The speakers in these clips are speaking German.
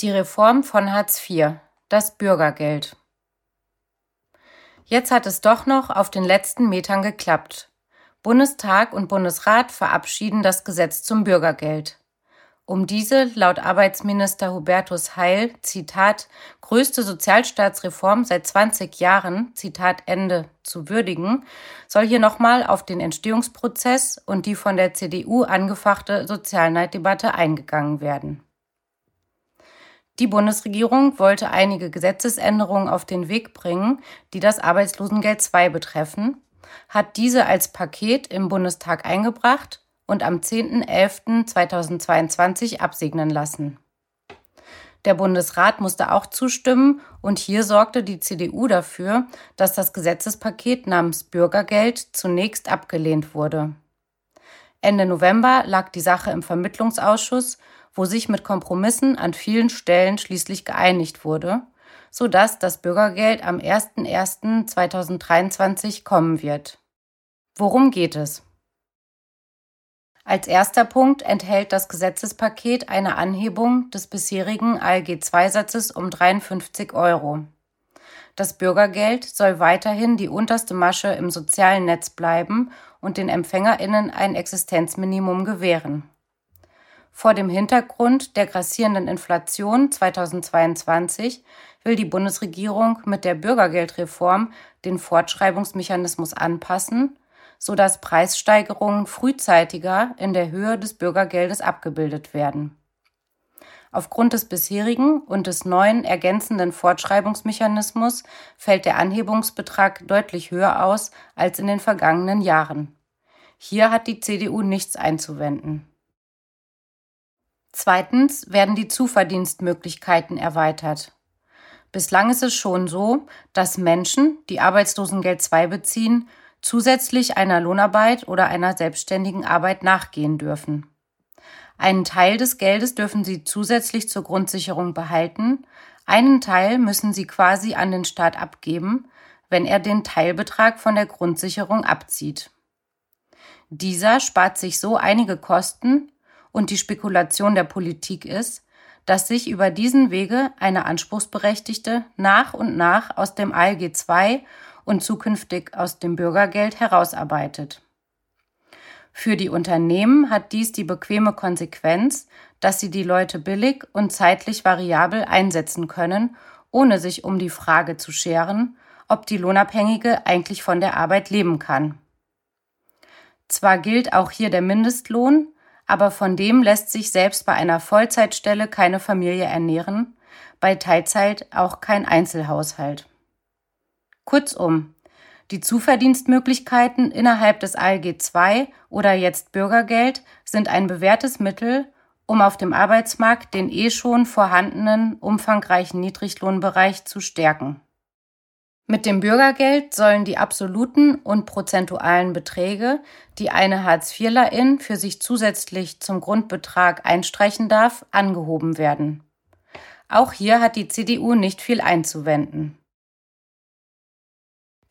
Die Reform von Hartz IV, das Bürgergeld. Jetzt hat es doch noch auf den letzten Metern geklappt. Bundestag und Bundesrat verabschieden das Gesetz zum Bürgergeld. Um diese laut Arbeitsminister Hubertus Heil, Zitat, größte Sozialstaatsreform seit 20 Jahren, Zitat Ende, zu würdigen, soll hier nochmal auf den Entstehungsprozess und die von der CDU angefachte Sozialneiddebatte eingegangen werden. Die Bundesregierung wollte einige Gesetzesänderungen auf den Weg bringen, die das Arbeitslosengeld II betreffen, hat diese als Paket im Bundestag eingebracht und am 10.11.2022 absegnen lassen. Der Bundesrat musste auch zustimmen und hier sorgte die CDU dafür, dass das Gesetzespaket namens Bürgergeld zunächst abgelehnt wurde. Ende November lag die Sache im Vermittlungsausschuss wo sich mit Kompromissen an vielen Stellen schließlich geeinigt wurde, sodass das Bürgergeld am 01.01.2023 kommen wird. Worum geht es? Als erster Punkt enthält das Gesetzespaket eine Anhebung des bisherigen ALG-II-Satzes um 53 Euro. Das Bürgergeld soll weiterhin die unterste Masche im sozialen Netz bleiben und den EmpfängerInnen ein Existenzminimum gewähren. Vor dem Hintergrund der grassierenden Inflation 2022 will die Bundesregierung mit der Bürgergeldreform den Fortschreibungsmechanismus anpassen, sodass Preissteigerungen frühzeitiger in der Höhe des Bürgergeldes abgebildet werden. Aufgrund des bisherigen und des neuen ergänzenden Fortschreibungsmechanismus fällt der Anhebungsbetrag deutlich höher aus als in den vergangenen Jahren. Hier hat die CDU nichts einzuwenden. Zweitens werden die Zuverdienstmöglichkeiten erweitert. Bislang ist es schon so, dass Menschen, die Arbeitslosengeld II beziehen, zusätzlich einer Lohnarbeit oder einer selbstständigen Arbeit nachgehen dürfen. Einen Teil des Geldes dürfen sie zusätzlich zur Grundsicherung behalten, einen Teil müssen sie quasi an den Staat abgeben, wenn er den Teilbetrag von der Grundsicherung abzieht. Dieser spart sich so einige Kosten und die Spekulation der Politik ist, dass sich über diesen Wege eine Anspruchsberechtigte nach und nach aus dem ALG II und zukünftig aus dem Bürgergeld herausarbeitet. Für die Unternehmen hat dies die bequeme Konsequenz, dass sie die Leute billig und zeitlich variabel einsetzen können, ohne sich um die Frage zu scheren, ob die Lohnabhängige eigentlich von der Arbeit leben kann. Zwar gilt auch hier der Mindestlohn, aber von dem lässt sich selbst bei einer Vollzeitstelle keine Familie ernähren, bei Teilzeit auch kein Einzelhaushalt. Kurzum, die Zuverdienstmöglichkeiten innerhalb des ALG II oder jetzt Bürgergeld sind ein bewährtes Mittel, um auf dem Arbeitsmarkt den eh schon vorhandenen umfangreichen Niedriglohnbereich zu stärken. Mit dem Bürgergeld sollen die absoluten und prozentualen Beträge, die eine Hartz-IVlerin für sich zusätzlich zum Grundbetrag einstreichen darf, angehoben werden. Auch hier hat die CDU nicht viel einzuwenden.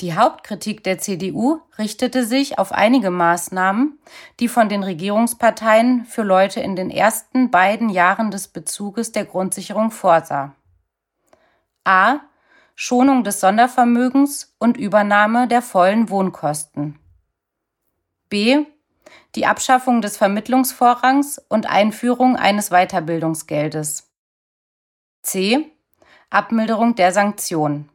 Die Hauptkritik der CDU richtete sich auf einige Maßnahmen, die von den Regierungsparteien für Leute in den ersten beiden Jahren des Bezuges der Grundsicherung vorsah. A Schonung des Sondervermögens und Übernahme der vollen Wohnkosten. B. Die Abschaffung des Vermittlungsvorrangs und Einführung eines Weiterbildungsgeldes. C. Abmilderung der Sanktionen.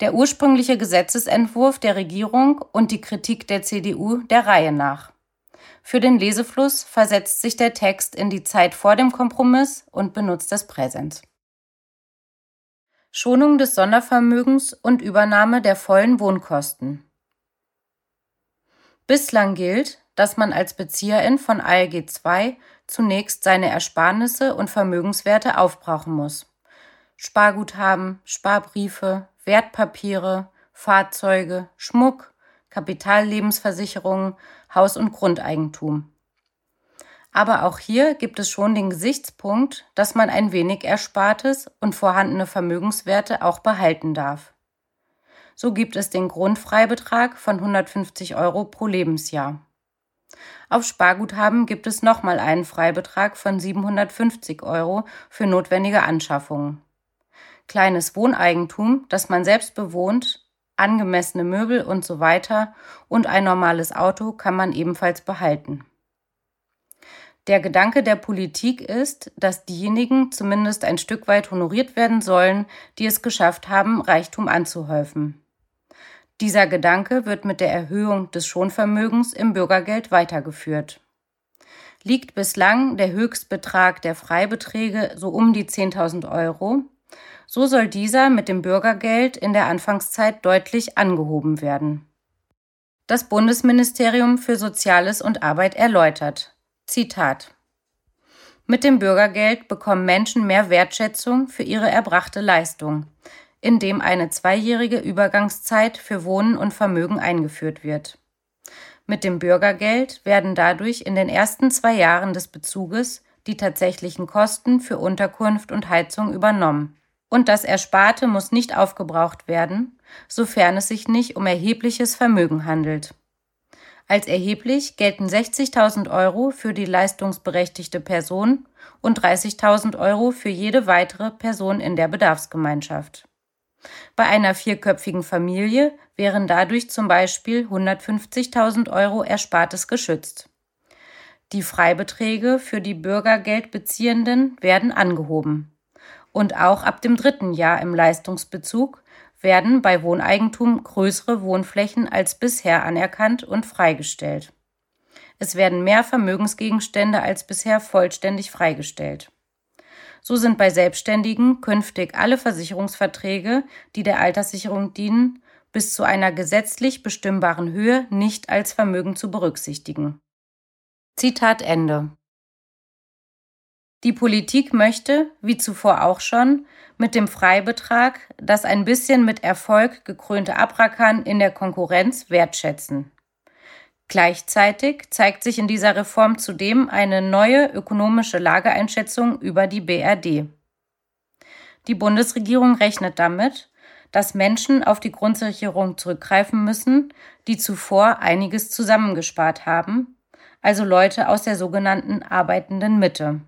Der ursprüngliche Gesetzesentwurf der Regierung und die Kritik der CDU der Reihe nach. Für den Lesefluss versetzt sich der Text in die Zeit vor dem Kompromiss und benutzt das Präsens. Schonung des Sondervermögens und Übernahme der vollen Wohnkosten. Bislang gilt, dass man als Bezieherin von ALG II zunächst seine Ersparnisse und Vermögenswerte aufbrauchen muss. Sparguthaben, Sparbriefe, Wertpapiere, Fahrzeuge, Schmuck, Kapitallebensversicherungen, Haus- und Grundeigentum. Aber auch hier gibt es schon den Gesichtspunkt, dass man ein wenig Erspartes und vorhandene Vermögenswerte auch behalten darf. So gibt es den Grundfreibetrag von 150 Euro pro Lebensjahr. Auf Sparguthaben gibt es nochmal einen Freibetrag von 750 Euro für notwendige Anschaffungen. Kleines Wohneigentum, das man selbst bewohnt, angemessene Möbel und so weiter und ein normales Auto kann man ebenfalls behalten. Der Gedanke der Politik ist, dass diejenigen zumindest ein Stück weit honoriert werden sollen, die es geschafft haben, Reichtum anzuhäufen. Dieser Gedanke wird mit der Erhöhung des Schonvermögens im Bürgergeld weitergeführt. Liegt bislang der Höchstbetrag der Freibeträge so um die 10.000 Euro, so soll dieser mit dem Bürgergeld in der Anfangszeit deutlich angehoben werden. Das Bundesministerium für Soziales und Arbeit erläutert. Zitat Mit dem Bürgergeld bekommen Menschen mehr Wertschätzung für ihre erbrachte Leistung, indem eine zweijährige Übergangszeit für Wohnen und Vermögen eingeführt wird. Mit dem Bürgergeld werden dadurch in den ersten zwei Jahren des Bezuges die tatsächlichen Kosten für Unterkunft und Heizung übernommen. Und das Ersparte muss nicht aufgebraucht werden, sofern es sich nicht um erhebliches Vermögen handelt. Als erheblich gelten 60.000 Euro für die leistungsberechtigte Person und 30.000 Euro für jede weitere Person in der Bedarfsgemeinschaft. Bei einer vierköpfigen Familie wären dadurch zum Beispiel 150.000 Euro Erspartes geschützt. Die Freibeträge für die Bürgergeldbeziehenden werden angehoben. Und auch ab dem dritten Jahr im Leistungsbezug werden bei Wohneigentum größere Wohnflächen als bisher anerkannt und freigestellt. Es werden mehr Vermögensgegenstände als bisher vollständig freigestellt. So sind bei Selbstständigen künftig alle Versicherungsverträge, die der Alterssicherung dienen, bis zu einer gesetzlich bestimmbaren Höhe nicht als Vermögen zu berücksichtigen. Zitat Ende. Die Politik möchte, wie zuvor auch schon, mit dem Freibetrag das ein bisschen mit Erfolg gekrönte Abrackern in der Konkurrenz wertschätzen. Gleichzeitig zeigt sich in dieser Reform zudem eine neue ökonomische Lageeinschätzung über die BRD. Die Bundesregierung rechnet damit, dass Menschen auf die Grundsicherung zurückgreifen müssen, die zuvor einiges zusammengespart haben, also Leute aus der sogenannten arbeitenden Mitte.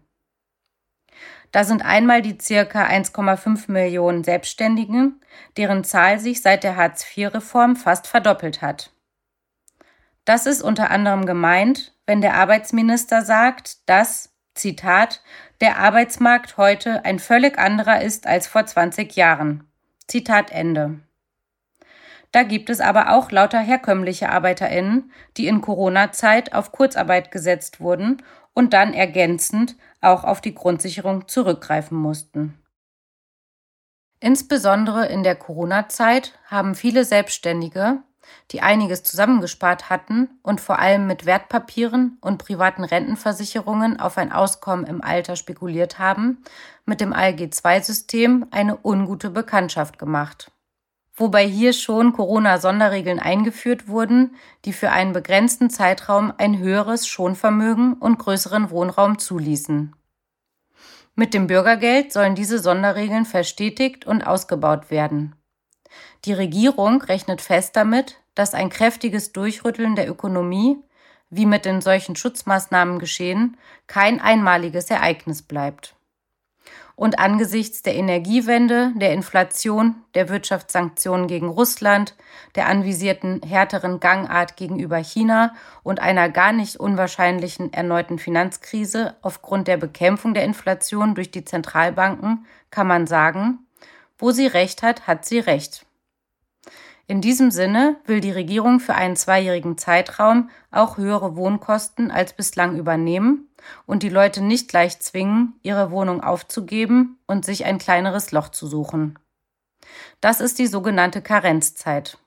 Da sind einmal die circa 1,5 Millionen Selbstständigen, deren Zahl sich seit der Hartz-IV-Reform fast verdoppelt hat. Das ist unter anderem gemeint, wenn der Arbeitsminister sagt, dass, Zitat, der Arbeitsmarkt heute ein völlig anderer ist als vor 20 Jahren. Zitat Ende. Da gibt es aber auch lauter herkömmliche Arbeiterinnen, die in Corona-Zeit auf Kurzarbeit gesetzt wurden und dann ergänzend auch auf die Grundsicherung zurückgreifen mussten. Insbesondere in der Corona-Zeit haben viele Selbstständige, die einiges zusammengespart hatten und vor allem mit Wertpapieren und privaten Rentenversicherungen auf ein Auskommen im Alter spekuliert haben, mit dem ALG-2-System eine ungute Bekanntschaft gemacht wobei hier schon Corona-Sonderregeln eingeführt wurden, die für einen begrenzten Zeitraum ein höheres Schonvermögen und größeren Wohnraum zuließen. Mit dem Bürgergeld sollen diese Sonderregeln verstetigt und ausgebaut werden. Die Regierung rechnet fest damit, dass ein kräftiges Durchrütteln der Ökonomie, wie mit den solchen Schutzmaßnahmen geschehen, kein einmaliges Ereignis bleibt und angesichts der Energiewende, der Inflation, der Wirtschaftssanktionen gegen Russland, der anvisierten härteren Gangart gegenüber China und einer gar nicht unwahrscheinlichen erneuten Finanzkrise aufgrund der Bekämpfung der Inflation durch die Zentralbanken kann man sagen, wo sie recht hat, hat sie recht. In diesem Sinne will die Regierung für einen zweijährigen Zeitraum auch höhere Wohnkosten als bislang übernehmen und die Leute nicht gleich zwingen, ihre Wohnung aufzugeben und sich ein kleineres Loch zu suchen. Das ist die sogenannte Karenzzeit.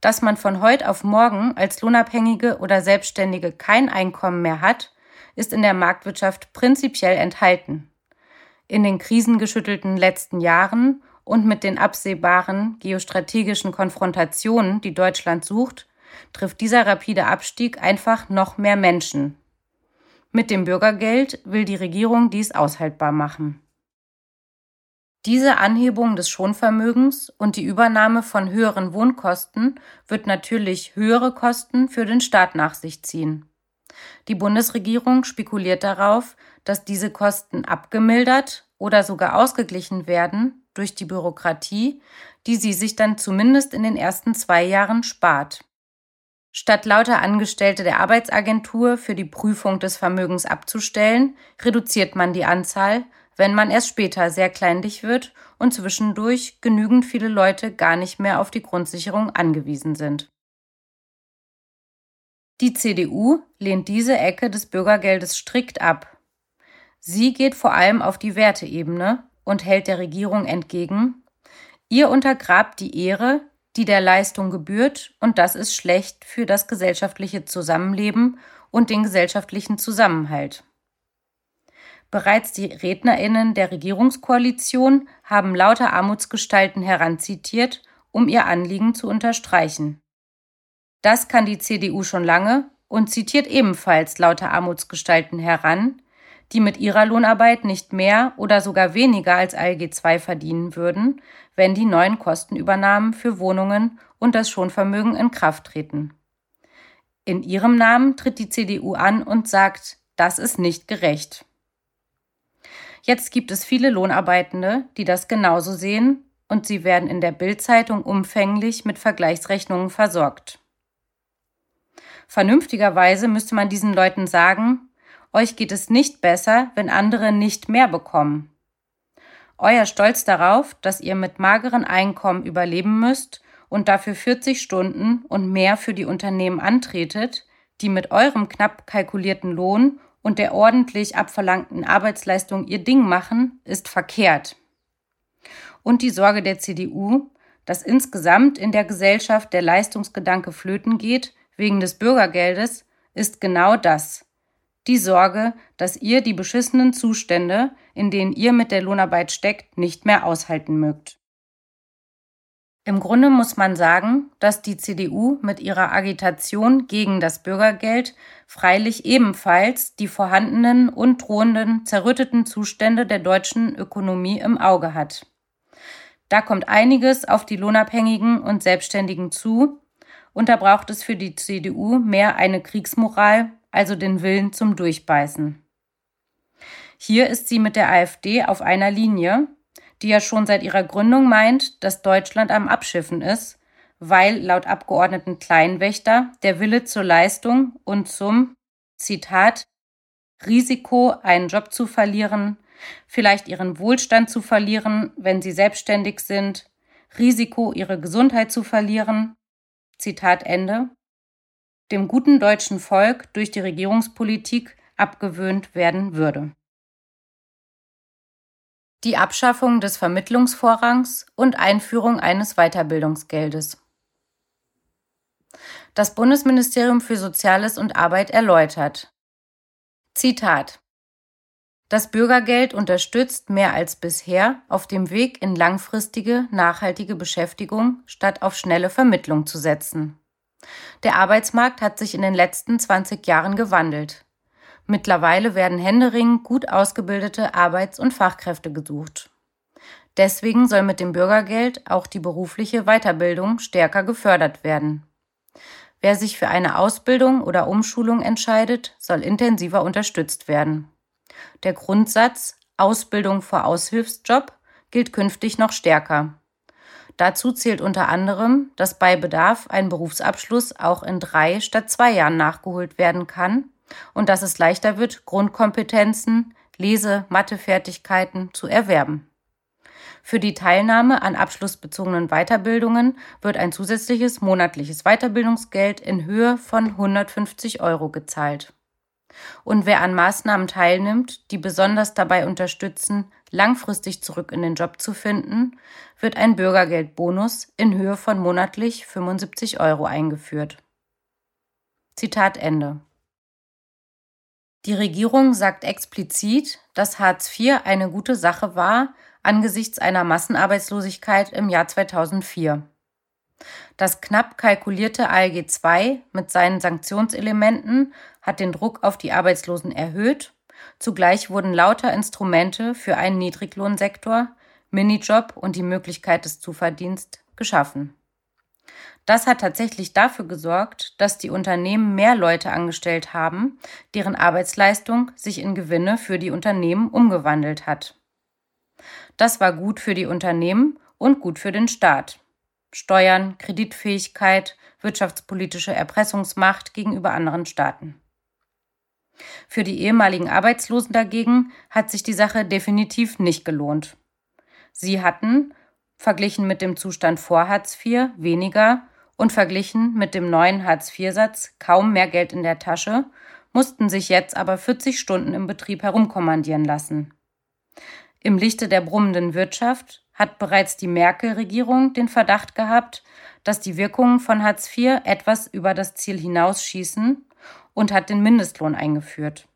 Dass man von heute auf morgen als Lohnabhängige oder Selbstständige kein Einkommen mehr hat, ist in der Marktwirtschaft prinzipiell enthalten. In den krisengeschüttelten letzten Jahren und mit den absehbaren geostrategischen Konfrontationen, die Deutschland sucht, trifft dieser rapide Abstieg einfach noch mehr Menschen. Mit dem Bürgergeld will die Regierung dies aushaltbar machen. Diese Anhebung des Schonvermögens und die Übernahme von höheren Wohnkosten wird natürlich höhere Kosten für den Staat nach sich ziehen. Die Bundesregierung spekuliert darauf, dass diese Kosten abgemildert oder sogar ausgeglichen werden durch die Bürokratie, die sie sich dann zumindest in den ersten zwei Jahren spart. Statt lauter Angestellte der Arbeitsagentur für die Prüfung des Vermögens abzustellen, reduziert man die Anzahl, wenn man erst später sehr kleinlich wird und zwischendurch genügend viele Leute gar nicht mehr auf die Grundsicherung angewiesen sind. Die CDU lehnt diese Ecke des Bürgergeldes strikt ab. Sie geht vor allem auf die Werteebene und hält der Regierung entgegen, ihr untergrabt die Ehre, die der Leistung gebührt, und das ist schlecht für das gesellschaftliche Zusammenleben und den gesellschaftlichen Zusammenhalt. Bereits die Rednerinnen der Regierungskoalition haben lauter Armutsgestalten heranzitiert, um ihr Anliegen zu unterstreichen. Das kann die CDU schon lange und zitiert ebenfalls lauter Armutsgestalten heran, die mit ihrer Lohnarbeit nicht mehr oder sogar weniger als ALG II verdienen würden, wenn die neuen Kostenübernahmen für Wohnungen und das Schonvermögen in Kraft treten. In ihrem Namen tritt die CDU an und sagt, das ist nicht gerecht. Jetzt gibt es viele Lohnarbeitende, die das genauso sehen und sie werden in der Bildzeitung umfänglich mit Vergleichsrechnungen versorgt. Vernünftigerweise müsste man diesen Leuten sagen, euch geht es nicht besser, wenn andere nicht mehr bekommen. Euer Stolz darauf, dass ihr mit mageren Einkommen überleben müsst und dafür 40 Stunden und mehr für die Unternehmen antretet, die mit eurem knapp kalkulierten Lohn und der ordentlich abverlangten Arbeitsleistung ihr Ding machen, ist verkehrt. Und die Sorge der CDU, dass insgesamt in der Gesellschaft der Leistungsgedanke flöten geht, wegen des Bürgergeldes, ist genau das. Die Sorge, dass ihr die beschissenen Zustände, in denen ihr mit der Lohnarbeit steckt, nicht mehr aushalten mögt. Im Grunde muss man sagen, dass die CDU mit ihrer Agitation gegen das Bürgergeld freilich ebenfalls die vorhandenen und drohenden zerrütteten Zustände der deutschen Ökonomie im Auge hat. Da kommt einiges auf die Lohnabhängigen und Selbstständigen zu, und da braucht es für die CDU mehr eine Kriegsmoral, also den Willen zum Durchbeißen. Hier ist sie mit der AfD auf einer Linie, die ja schon seit ihrer Gründung meint, dass Deutschland am Abschiffen ist, weil laut Abgeordneten Kleinwächter der Wille zur Leistung und zum, Zitat, Risiko, einen Job zu verlieren, vielleicht ihren Wohlstand zu verlieren, wenn sie selbstständig sind, Risiko, ihre Gesundheit zu verlieren, Zitat Ende, dem guten deutschen Volk durch die Regierungspolitik abgewöhnt werden würde die Abschaffung des Vermittlungsvorrangs und Einführung eines Weiterbildungsgeldes. Das Bundesministerium für Soziales und Arbeit erläutert. Zitat Das Bürgergeld unterstützt mehr als bisher auf dem Weg in langfristige, nachhaltige Beschäftigung statt auf schnelle Vermittlung zu setzen. Der Arbeitsmarkt hat sich in den letzten 20 Jahren gewandelt. Mittlerweile werden händeringend gut ausgebildete Arbeits- und Fachkräfte gesucht. Deswegen soll mit dem Bürgergeld auch die berufliche Weiterbildung stärker gefördert werden. Wer sich für eine Ausbildung oder Umschulung entscheidet, soll intensiver unterstützt werden. Der Grundsatz Ausbildung vor Aushilfsjob gilt künftig noch stärker. Dazu zählt unter anderem, dass bei Bedarf ein Berufsabschluss auch in drei statt zwei Jahren nachgeholt werden kann und dass es leichter wird, Grundkompetenzen, Lese-, Mathefertigkeiten zu erwerben. Für die Teilnahme an abschlussbezogenen Weiterbildungen wird ein zusätzliches monatliches Weiterbildungsgeld in Höhe von 150 Euro gezahlt. Und wer an Maßnahmen teilnimmt, die besonders dabei unterstützen, langfristig zurück in den Job zu finden, wird ein Bürgergeldbonus in Höhe von monatlich 75 Euro eingeführt. Zitat Ende. Die Regierung sagt explizit, dass Hartz IV eine gute Sache war angesichts einer Massenarbeitslosigkeit im Jahr 2004. Das knapp kalkulierte ALG II mit seinen Sanktionselementen hat den Druck auf die Arbeitslosen erhöht. Zugleich wurden lauter Instrumente für einen Niedriglohnsektor Minijob und die Möglichkeit des Zuverdienst geschaffen. Das hat tatsächlich dafür gesorgt, dass die Unternehmen mehr Leute angestellt haben, deren Arbeitsleistung sich in Gewinne für die Unternehmen umgewandelt hat. Das war gut für die Unternehmen und gut für den Staat. Steuern, Kreditfähigkeit, wirtschaftspolitische Erpressungsmacht gegenüber anderen Staaten. Für die ehemaligen Arbeitslosen dagegen hat sich die Sache definitiv nicht gelohnt. Sie hatten, verglichen mit dem Zustand vor Hartz IV, weniger und verglichen mit dem neuen Hartz-IV-Satz kaum mehr Geld in der Tasche, mussten sich jetzt aber 40 Stunden im Betrieb herumkommandieren lassen. Im Lichte der brummenden Wirtschaft hat bereits die Merkel-Regierung den Verdacht gehabt, dass die Wirkungen von Hartz IV etwas über das Ziel hinausschießen und hat den Mindestlohn eingeführt.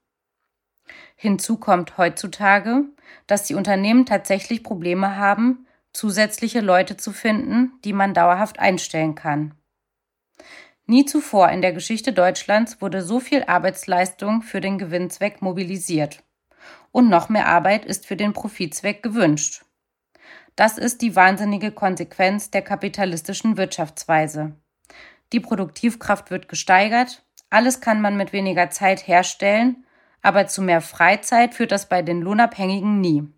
Hinzu kommt heutzutage, dass die Unternehmen tatsächlich Probleme haben, zusätzliche Leute zu finden, die man dauerhaft einstellen kann. Nie zuvor in der Geschichte Deutschlands wurde so viel Arbeitsleistung für den Gewinnzweck mobilisiert. Und noch mehr Arbeit ist für den Profitzweck gewünscht. Das ist die wahnsinnige Konsequenz der kapitalistischen Wirtschaftsweise. Die Produktivkraft wird gesteigert, alles kann man mit weniger Zeit herstellen, aber zu mehr Freizeit führt das bei den Lohnabhängigen nie.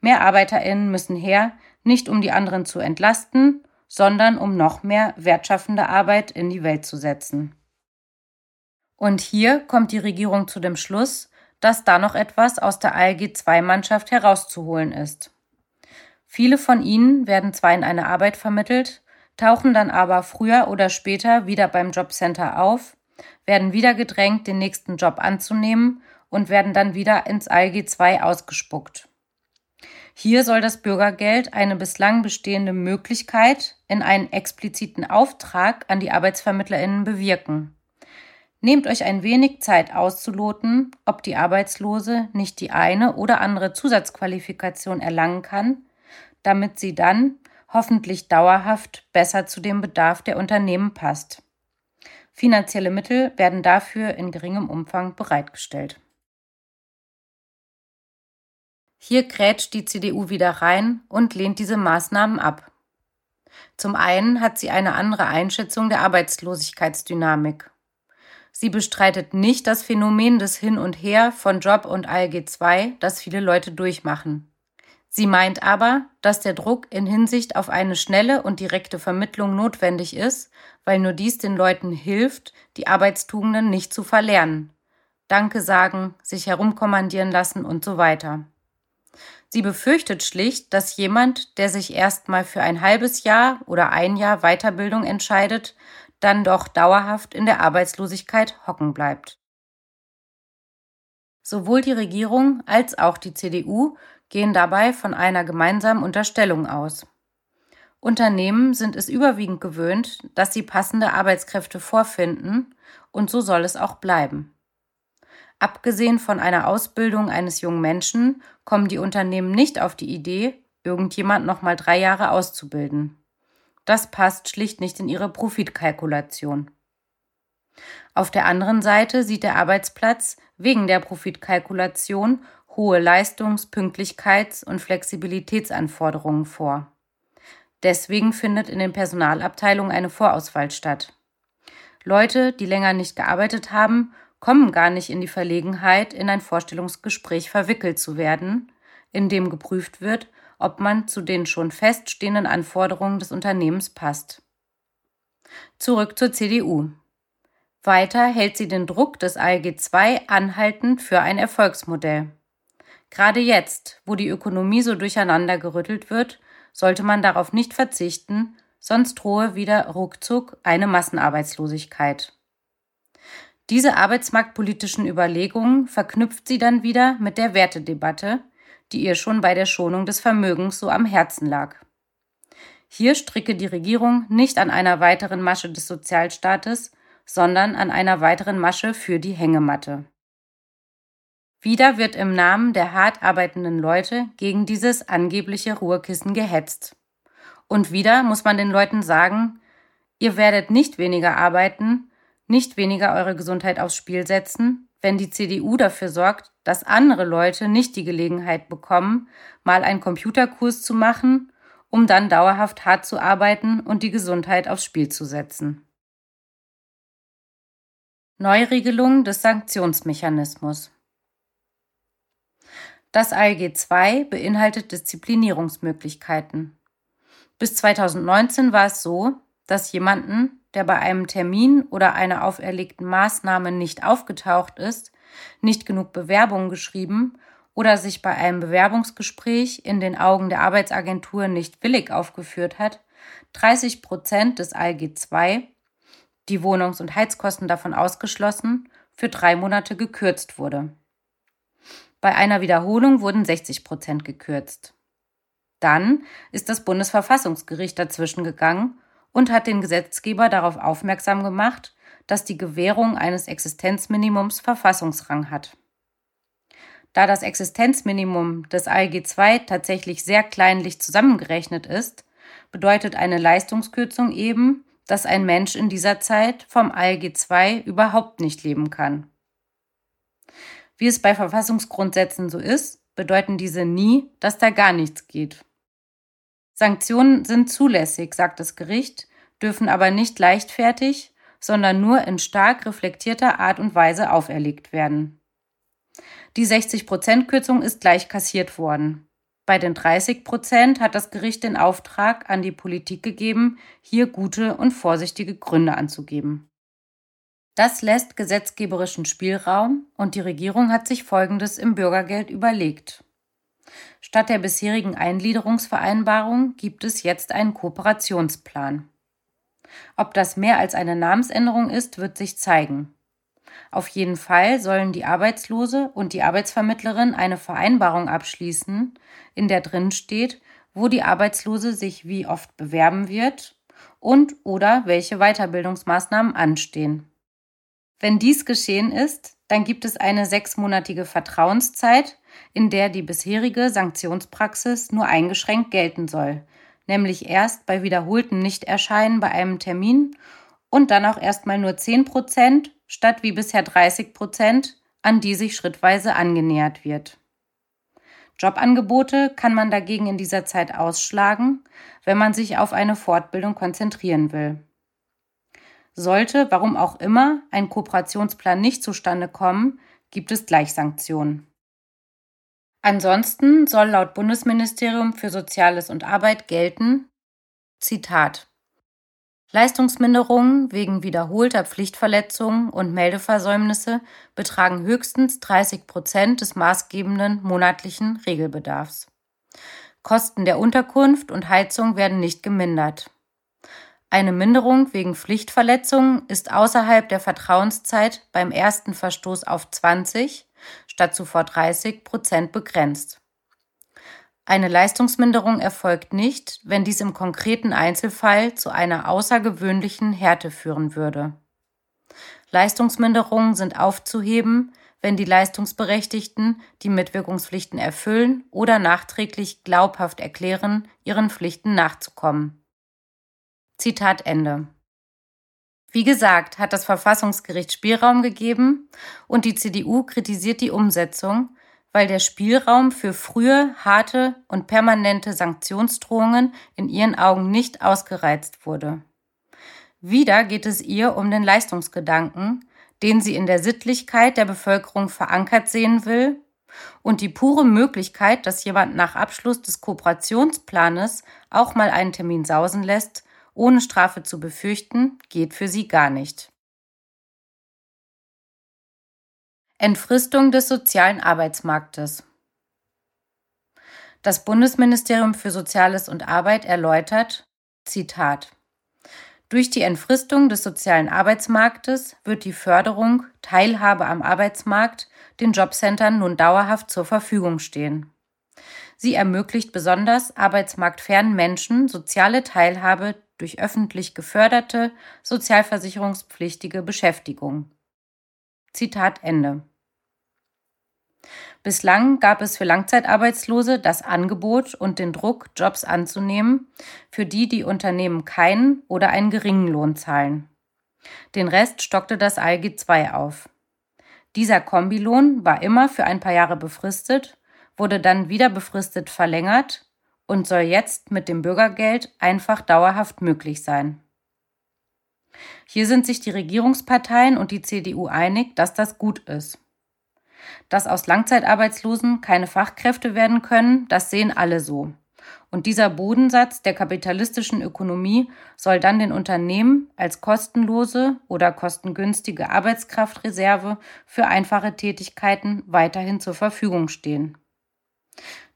Mehr Arbeiterinnen müssen her, nicht um die anderen zu entlasten, sondern um noch mehr wertschaffende Arbeit in die Welt zu setzen. Und hier kommt die Regierung zu dem Schluss, dass da noch etwas aus der ALG-2-Mannschaft herauszuholen ist. Viele von ihnen werden zwar in eine Arbeit vermittelt, tauchen dann aber früher oder später wieder beim Jobcenter auf, werden wieder gedrängt, den nächsten Job anzunehmen und werden dann wieder ins ALG 2 ausgespuckt. Hier soll das Bürgergeld eine bislang bestehende Möglichkeit in einen expliziten Auftrag an die Arbeitsvermittlerinnen bewirken. Nehmt euch ein wenig Zeit auszuloten, ob die Arbeitslose nicht die eine oder andere Zusatzqualifikation erlangen kann, damit sie dann hoffentlich dauerhaft besser zu dem Bedarf der Unternehmen passt. Finanzielle Mittel werden dafür in geringem Umfang bereitgestellt. Hier grätscht die CDU wieder rein und lehnt diese Maßnahmen ab. Zum einen hat sie eine andere Einschätzung der Arbeitslosigkeitsdynamik. Sie bestreitet nicht das Phänomen des Hin und Her von Job und ALG 2, das viele Leute durchmachen. Sie meint aber, dass der Druck in Hinsicht auf eine schnelle und direkte Vermittlung notwendig ist, weil nur dies den Leuten hilft, die Arbeitstugenden nicht zu verlernen. Danke sagen, sich herumkommandieren lassen und so weiter. Sie befürchtet schlicht, dass jemand, der sich erstmal für ein halbes Jahr oder ein Jahr Weiterbildung entscheidet, dann doch dauerhaft in der Arbeitslosigkeit hocken bleibt. Sowohl die Regierung als auch die CDU gehen dabei von einer gemeinsamen Unterstellung aus. Unternehmen sind es überwiegend gewöhnt, dass sie passende Arbeitskräfte vorfinden, und so soll es auch bleiben. Abgesehen von einer Ausbildung eines jungen Menschen kommen die Unternehmen nicht auf die Idee, irgendjemand noch mal drei Jahre auszubilden. Das passt schlicht nicht in ihre Profitkalkulation. Auf der anderen Seite sieht der Arbeitsplatz wegen der Profitkalkulation hohe Leistungs-, Pünktlichkeits- und Flexibilitätsanforderungen vor. Deswegen findet in den Personalabteilungen eine Vorauswahl statt. Leute, die länger nicht gearbeitet haben, kommen gar nicht in die Verlegenheit, in ein Vorstellungsgespräch verwickelt zu werden, in dem geprüft wird, ob man zu den schon feststehenden Anforderungen des Unternehmens passt. Zurück zur CDU. Weiter hält sie den Druck des ALG II anhaltend für ein Erfolgsmodell. Gerade jetzt, wo die Ökonomie so durcheinander gerüttelt wird, sollte man darauf nicht verzichten, sonst drohe wieder ruckzuck eine Massenarbeitslosigkeit. Diese arbeitsmarktpolitischen Überlegungen verknüpft sie dann wieder mit der Wertedebatte, die ihr schon bei der Schonung des Vermögens so am Herzen lag. Hier stricke die Regierung nicht an einer weiteren Masche des Sozialstaates, sondern an einer weiteren Masche für die Hängematte. Wieder wird im Namen der hart arbeitenden Leute gegen dieses angebliche Ruhekissen gehetzt. Und wieder muss man den Leuten sagen, ihr werdet nicht weniger arbeiten, nicht weniger eure Gesundheit aufs Spiel setzen, wenn die CDU dafür sorgt, dass andere Leute nicht die Gelegenheit bekommen, mal einen Computerkurs zu machen, um dann dauerhaft hart zu arbeiten und die Gesundheit aufs Spiel zu setzen. Neuregelung des Sanktionsmechanismus Das ALG II beinhaltet Disziplinierungsmöglichkeiten. Bis 2019 war es so, dass jemanden, der bei einem Termin oder einer auferlegten Maßnahme nicht aufgetaucht ist, nicht genug Bewerbungen geschrieben oder sich bei einem Bewerbungsgespräch in den Augen der Arbeitsagentur nicht willig aufgeführt hat, 30 Prozent des ALG II, die Wohnungs- und Heizkosten davon ausgeschlossen, für drei Monate gekürzt wurde. Bei einer Wiederholung wurden 60 Prozent gekürzt. Dann ist das Bundesverfassungsgericht dazwischen gegangen und hat den Gesetzgeber darauf aufmerksam gemacht, dass die Gewährung eines Existenzminimums Verfassungsrang hat. Da das Existenzminimum des ALG II tatsächlich sehr kleinlich zusammengerechnet ist, bedeutet eine Leistungskürzung eben, dass ein Mensch in dieser Zeit vom ALG II überhaupt nicht leben kann. Wie es bei Verfassungsgrundsätzen so ist, bedeuten diese nie, dass da gar nichts geht. Sanktionen sind zulässig, sagt das Gericht, dürfen aber nicht leichtfertig, sondern nur in stark reflektierter Art und Weise auferlegt werden. Die 60-Prozent-Kürzung ist gleich kassiert worden. Bei den 30 Prozent hat das Gericht den Auftrag an die Politik gegeben, hier gute und vorsichtige Gründe anzugeben. Das lässt gesetzgeberischen Spielraum und die Regierung hat sich Folgendes im Bürgergeld überlegt. Statt der bisherigen Eingliederungsvereinbarung gibt es jetzt einen Kooperationsplan. Ob das mehr als eine Namensänderung ist, wird sich zeigen. Auf jeden Fall sollen die Arbeitslose und die Arbeitsvermittlerin eine Vereinbarung abschließen, in der drin steht, wo die Arbeitslose sich wie oft bewerben wird und oder welche Weiterbildungsmaßnahmen anstehen. Wenn dies geschehen ist, dann gibt es eine sechsmonatige Vertrauenszeit, in der die bisherige Sanktionspraxis nur eingeschränkt gelten soll, nämlich erst bei wiederholtem Nichterscheinen bei einem Termin und dann auch erstmal nur 10 Prozent statt wie bisher 30 Prozent, an die sich schrittweise angenähert wird. Jobangebote kann man dagegen in dieser Zeit ausschlagen, wenn man sich auf eine Fortbildung konzentrieren will. Sollte, warum auch immer, ein Kooperationsplan nicht zustande kommen, gibt es Gleichsanktionen. Ansonsten soll laut Bundesministerium für Soziales und Arbeit gelten, Zitat, Leistungsminderungen wegen wiederholter Pflichtverletzungen und Meldeversäumnisse betragen höchstens 30 Prozent des maßgebenden monatlichen Regelbedarfs. Kosten der Unterkunft und Heizung werden nicht gemindert. Eine Minderung wegen Pflichtverletzungen ist außerhalb der Vertrauenszeit beim ersten Verstoß auf 20 statt zuvor 30 Prozent begrenzt. Eine Leistungsminderung erfolgt nicht, wenn dies im konkreten Einzelfall zu einer außergewöhnlichen Härte führen würde. Leistungsminderungen sind aufzuheben, wenn die Leistungsberechtigten die Mitwirkungspflichten erfüllen oder nachträglich glaubhaft erklären, ihren Pflichten nachzukommen. Zitat Ende. Wie gesagt, hat das Verfassungsgericht Spielraum gegeben und die CDU kritisiert die Umsetzung, weil der Spielraum für frühe, harte und permanente Sanktionsdrohungen in ihren Augen nicht ausgereizt wurde. Wieder geht es ihr um den Leistungsgedanken, den sie in der Sittlichkeit der Bevölkerung verankert sehen will, und die pure Möglichkeit, dass jemand nach Abschluss des Kooperationsplanes auch mal einen Termin sausen lässt, ohne Strafe zu befürchten, geht für sie gar nicht. Entfristung des sozialen Arbeitsmarktes. Das Bundesministerium für Soziales und Arbeit erläutert, Zitat, durch die Entfristung des sozialen Arbeitsmarktes wird die Förderung Teilhabe am Arbeitsmarkt den Jobcentern nun dauerhaft zur Verfügung stehen. Sie ermöglicht besonders arbeitsmarktfernen Menschen soziale Teilhabe durch öffentlich geförderte, sozialversicherungspflichtige Beschäftigung. Zitat Ende. Bislang gab es für Langzeitarbeitslose das Angebot und den Druck, Jobs anzunehmen, für die die Unternehmen keinen oder einen geringen Lohn zahlen. Den Rest stockte das ALG II auf. Dieser Kombilohn war immer für ein paar Jahre befristet, wurde dann wieder befristet verlängert und soll jetzt mit dem Bürgergeld einfach dauerhaft möglich sein. Hier sind sich die Regierungsparteien und die CDU einig, dass das gut ist. Dass aus Langzeitarbeitslosen keine Fachkräfte werden können, das sehen alle so. Und dieser Bodensatz der kapitalistischen Ökonomie soll dann den Unternehmen als kostenlose oder kostengünstige Arbeitskraftreserve für einfache Tätigkeiten weiterhin zur Verfügung stehen.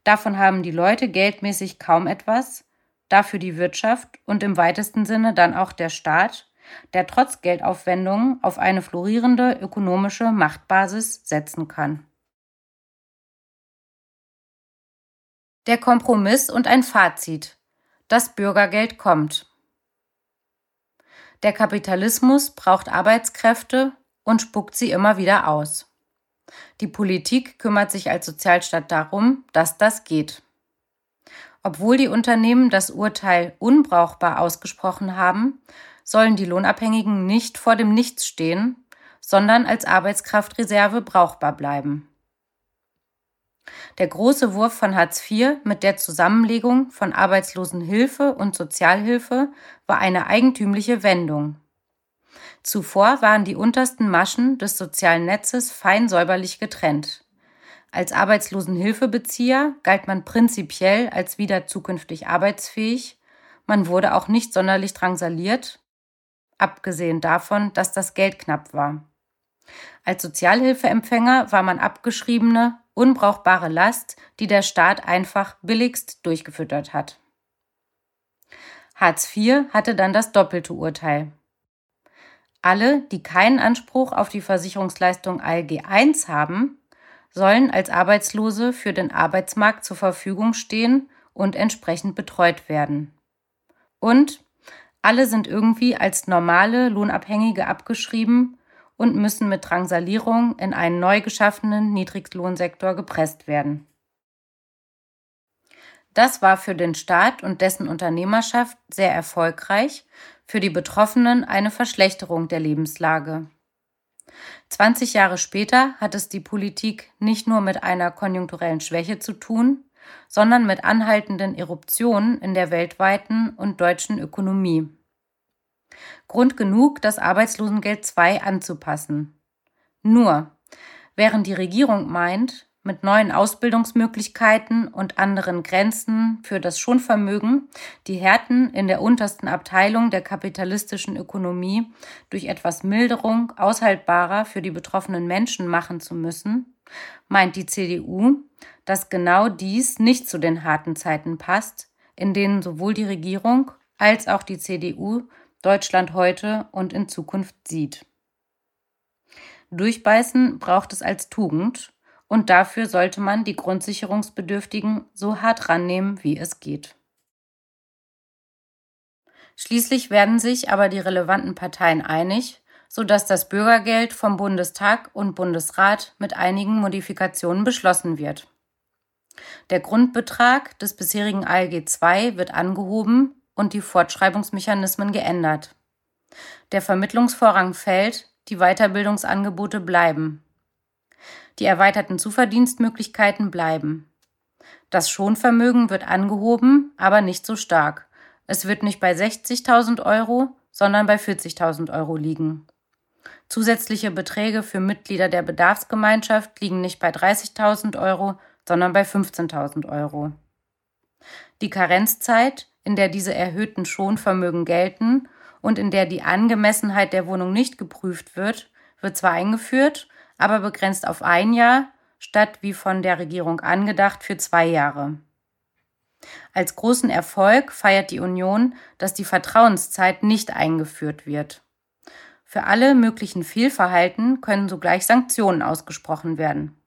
Davon haben die Leute geldmäßig kaum etwas, dafür die Wirtschaft und im weitesten Sinne dann auch der Staat, der trotz Geldaufwendungen auf eine florierende ökonomische Machtbasis setzen kann. Der Kompromiss und ein Fazit. Das Bürgergeld kommt. Der Kapitalismus braucht Arbeitskräfte und spuckt sie immer wieder aus. Die Politik kümmert sich als Sozialstaat darum, dass das geht. Obwohl die Unternehmen das Urteil unbrauchbar ausgesprochen haben, sollen die Lohnabhängigen nicht vor dem Nichts stehen, sondern als Arbeitskraftreserve brauchbar bleiben. Der große Wurf von Hartz IV mit der Zusammenlegung von Arbeitslosenhilfe und Sozialhilfe war eine eigentümliche Wendung. Zuvor waren die untersten Maschen des sozialen Netzes fein säuberlich getrennt. Als Arbeitslosenhilfebezieher galt man prinzipiell als wieder zukünftig arbeitsfähig, man wurde auch nicht sonderlich drangsaliert, abgesehen davon, dass das Geld knapp war. Als Sozialhilfeempfänger war man abgeschriebene, unbrauchbare Last, die der Staat einfach billigst durchgefüttert hat. Hartz IV hatte dann das doppelte Urteil. Alle, die keinen Anspruch auf die Versicherungsleistung ALG I haben, sollen als Arbeitslose für den Arbeitsmarkt zur Verfügung stehen und entsprechend betreut werden. Und alle sind irgendwie als normale Lohnabhängige abgeschrieben und müssen mit Drangsalierung in einen neu geschaffenen Niedriglohnsektor gepresst werden. Das war für den Staat und dessen Unternehmerschaft sehr erfolgreich, für die Betroffenen eine Verschlechterung der Lebenslage. 20 Jahre später hat es die Politik nicht nur mit einer konjunkturellen Schwäche zu tun, sondern mit anhaltenden Eruptionen in der weltweiten und deutschen Ökonomie. Grund genug, das Arbeitslosengeld II anzupassen. Nur, während die Regierung meint, mit neuen Ausbildungsmöglichkeiten und anderen Grenzen für das Schonvermögen die Härten in der untersten Abteilung der kapitalistischen Ökonomie durch etwas Milderung aushaltbarer für die betroffenen Menschen machen zu müssen, meint die CDU, dass genau dies nicht zu den harten Zeiten passt, in denen sowohl die Regierung als auch die CDU Deutschland heute und in Zukunft sieht. Durchbeißen braucht es als Tugend und dafür sollte man die Grundsicherungsbedürftigen so hart rannehmen, wie es geht. Schließlich werden sich aber die relevanten Parteien einig, sodass das Bürgergeld vom Bundestag und Bundesrat mit einigen Modifikationen beschlossen wird. Der Grundbetrag des bisherigen ALG II wird angehoben und die Fortschreibungsmechanismen geändert. Der Vermittlungsvorrang fällt, die Weiterbildungsangebote bleiben. Die erweiterten Zuverdienstmöglichkeiten bleiben. Das Schonvermögen wird angehoben, aber nicht so stark. Es wird nicht bei 60.000 Euro, sondern bei 40.000 Euro liegen. Zusätzliche Beträge für Mitglieder der Bedarfsgemeinschaft liegen nicht bei 30.000 Euro, sondern bei 15.000 Euro. Die Karenzzeit in der diese erhöhten Schonvermögen gelten und in der die Angemessenheit der Wohnung nicht geprüft wird, wird zwar eingeführt, aber begrenzt auf ein Jahr statt wie von der Regierung angedacht für zwei Jahre. Als großen Erfolg feiert die Union, dass die Vertrauenszeit nicht eingeführt wird. Für alle möglichen Fehlverhalten können sogleich Sanktionen ausgesprochen werden.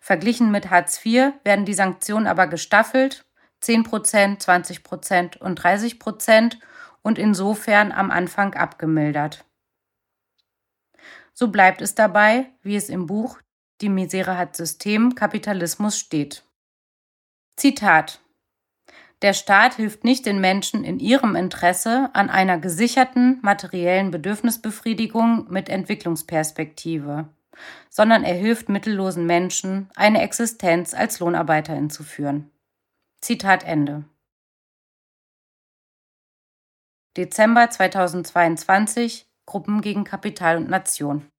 Verglichen mit Hartz IV werden die Sanktionen aber gestaffelt 10 Prozent, 20 Prozent und 30 Prozent und insofern am Anfang abgemildert. So bleibt es dabei, wie es im Buch Die Misere hat System Kapitalismus steht. Zitat Der Staat hilft nicht den Menschen in ihrem Interesse an einer gesicherten materiellen Bedürfnisbefriedigung mit Entwicklungsperspektive. sondern er hilft mittellosen Menschen, eine Existenz als Lohnarbeiterin zu führen. Zitat Ende. Dezember 2022 Gruppen gegen Kapital und Nation.